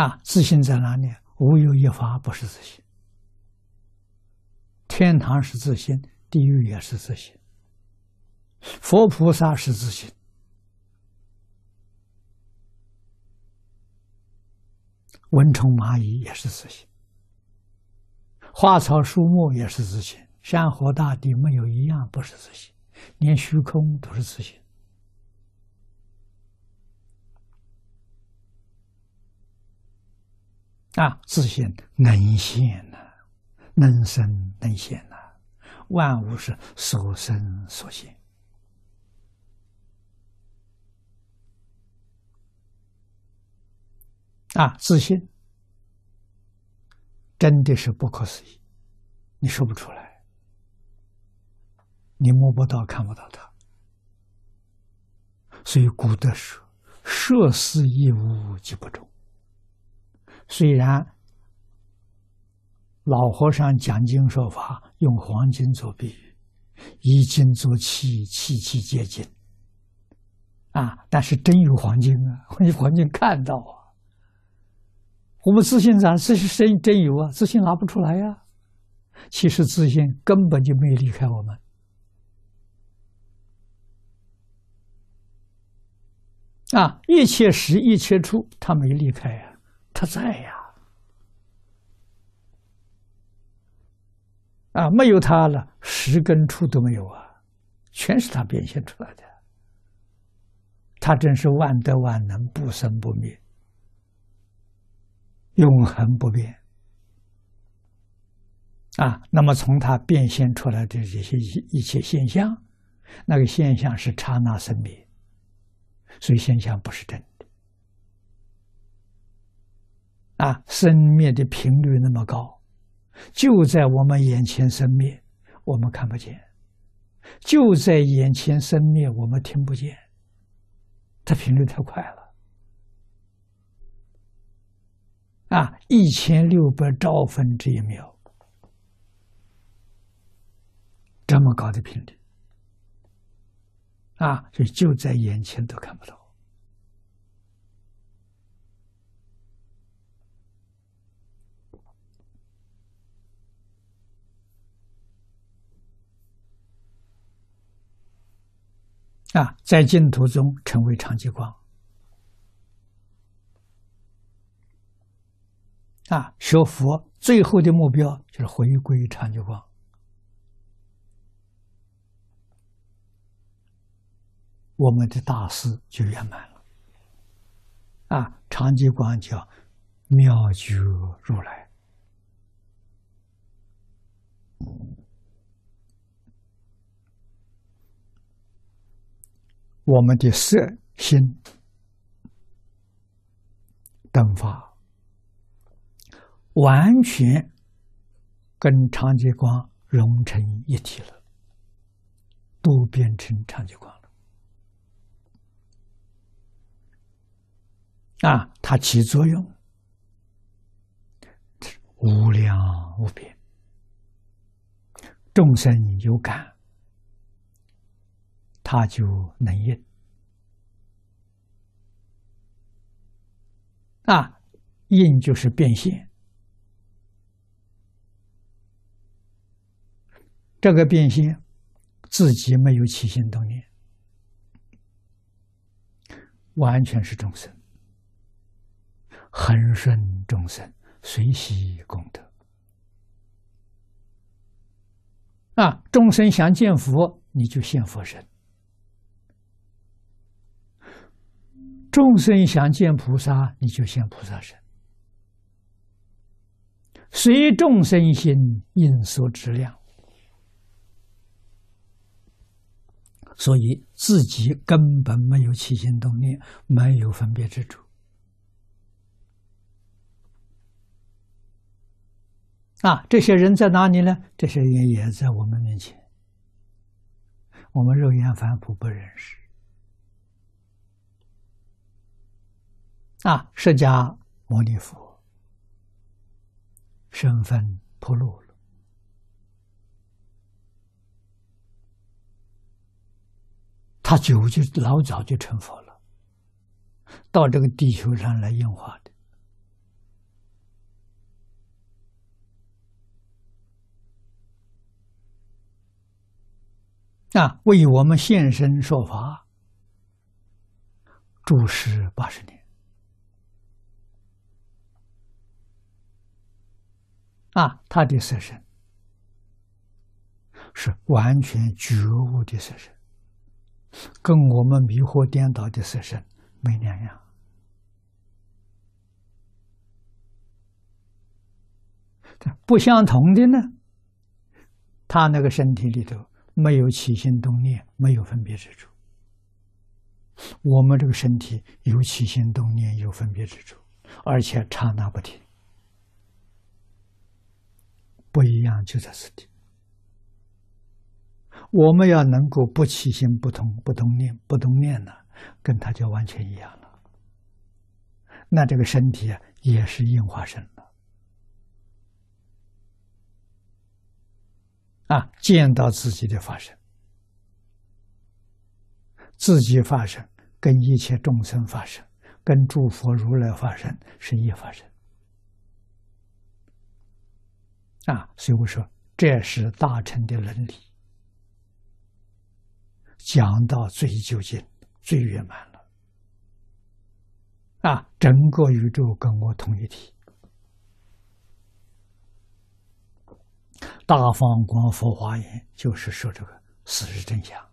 啊，自信在哪里？无有一法不是自信。天堂是自信，地狱也是自信。佛菩萨是自信，蚊虫蚂蚁也是自信，花草树木也是自信，山河大地没有一样不是自信，连虚空都是自信。啊，自信能现呐，能生能现呐，万物是所生所现。啊，自信真的是不可思议，你说不出来，你摸不到、看不到它。所以古德说：“涉世一物即不中。”虽然老和尚讲经说法用黄金做比喻，以金做器，器器皆金啊，但是真有黄金啊，黄金看到啊。我们自信咋？自信真真有啊，自信拿不出来呀。其实自信根本就没离开我们啊，一切时一切处，他没离开呀。他在呀，啊，没有他了，十根处都没有啊，全是他变现出来的。他真是万德万能，不生不灭，永恒不变。啊，那么从他变现出来的这些一一切现象，那个现象是刹那生灭，所以现象不是真的。啊，生灭的频率那么高，就在我们眼前生灭，我们看不见；就在眼前生灭，我们听不见。它频率太快了，啊，一千六百兆分之一秒，这么高的频率，啊，所以就在眼前都看不到。啊，在净土中成为长寂光。啊，学佛最后的目标就是回归长寂光，我们的大事就圆满了。啊，长寂光叫妙觉如来。我们的色心等法完全跟长极光融成一体了，都变成长极光了。啊，它起作用无量无边，众生有感。他就能应啊，应就是变现。这个变现自己没有起心动念，完全是众生，恒顺众生，随喜功德啊！众生想见佛，你就现佛身。众生想见菩萨，你就现菩萨身。随众生心，应所质量。所以自己根本没有起心动念，没有分别之处。啊，这些人在哪里呢？这些人也在我们面前，我们肉眼凡夫不认识。啊，释迦牟尼佛身份破露了，他久就老早就成佛了，到这个地球上来应化的。啊，为我们现身说法，住持八十年，啊，他的色身是完全觉悟的色身，跟我们迷惑颠倒的色身没两样。不相同的呢，他那个身体里头没有起心动念，没有分别之处；我们这个身体有起心动念，有分别之处，而且刹那不停。不一样就在此地。我们要能够不起心、不动、不动念、不动念呢，跟他就完全一样了。那这个身体啊，也是应化身了。啊，见到自己的法身，自己发生，跟一切众生发生，跟诸佛如来发生是一发生。啊，所以我说这是大乘的伦理，讲到最究竟、最圆满了。啊，整个宇宙跟我同一体，大放光佛华严就是说这个事实真相。